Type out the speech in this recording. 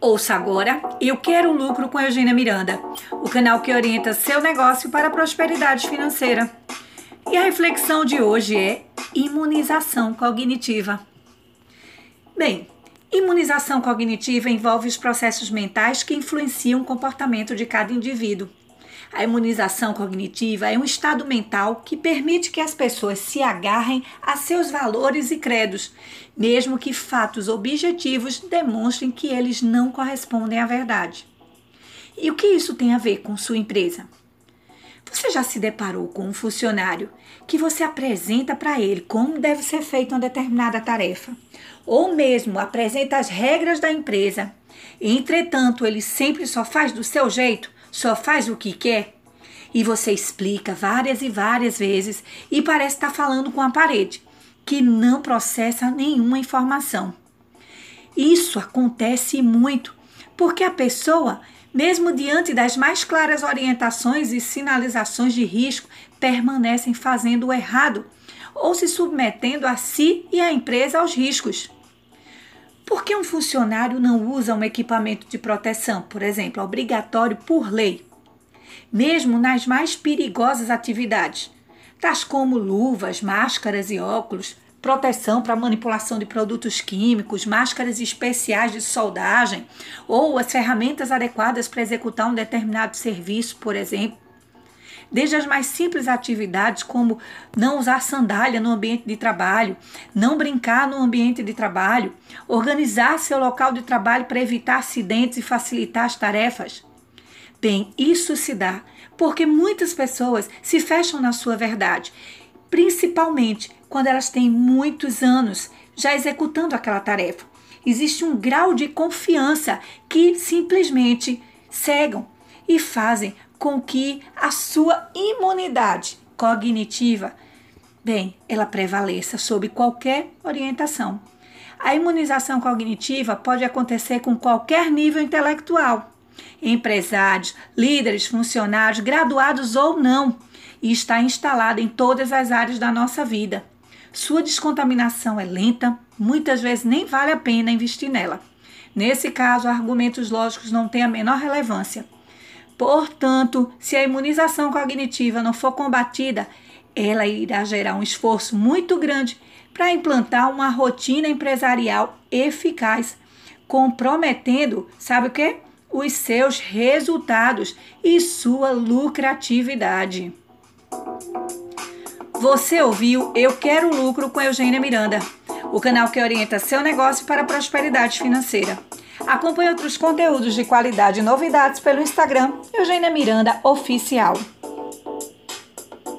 Ouça agora Eu Quero Lucro com Eugênia Miranda, o canal que orienta seu negócio para a prosperidade financeira. E a reflexão de hoje é imunização cognitiva. Bem, imunização cognitiva envolve os processos mentais que influenciam o comportamento de cada indivíduo. A imunização cognitiva é um estado mental que permite que as pessoas se agarrem a seus valores e credos, mesmo que fatos objetivos demonstrem que eles não correspondem à verdade. E o que isso tem a ver com sua empresa? Você já se deparou com um funcionário que você apresenta para ele como deve ser feita uma determinada tarefa, ou mesmo apresenta as regras da empresa, entretanto ele sempre só faz do seu jeito, só faz o que quer? E você explica várias e várias vezes e parece estar falando com a parede, que não processa nenhuma informação. Isso acontece muito porque a pessoa, mesmo diante das mais claras orientações e sinalizações de risco, permanecem fazendo o errado ou se submetendo a si e à empresa aos riscos. Por que um funcionário não usa um equipamento de proteção, por exemplo, obrigatório por lei? Mesmo nas mais perigosas atividades, tais como luvas, máscaras e óculos, proteção para manipulação de produtos químicos, máscaras especiais de soldagem ou as ferramentas adequadas para executar um determinado serviço, por exemplo desde as mais simples atividades, como não usar sandália no ambiente de trabalho, não brincar no ambiente de trabalho, organizar seu local de trabalho para evitar acidentes e facilitar as tarefas. Bem, isso se dá porque muitas pessoas se fecham na sua verdade, principalmente quando elas têm muitos anos já executando aquela tarefa. Existe um grau de confiança que simplesmente cegam e fazem com que a sua imunidade cognitiva, bem, ela prevaleça sobre qualquer orientação. A imunização cognitiva pode acontecer com qualquer nível intelectual, empresários, líderes, funcionários, graduados ou não, e está instalada em todas as áreas da nossa vida. Sua descontaminação é lenta, muitas vezes nem vale a pena investir nela. Nesse caso, argumentos lógicos não têm a menor relevância. Portanto, se a imunização cognitiva não for combatida, ela irá gerar um esforço muito grande para implantar uma rotina empresarial eficaz, comprometendo, sabe o que? Os seus resultados e sua lucratividade. Você ouviu Eu Quero Lucro com Eugênia Miranda, o canal que orienta seu negócio para a prosperidade financeira. Acompanhe outros conteúdos de qualidade e novidades pelo Instagram Eugênia Miranda Oficial.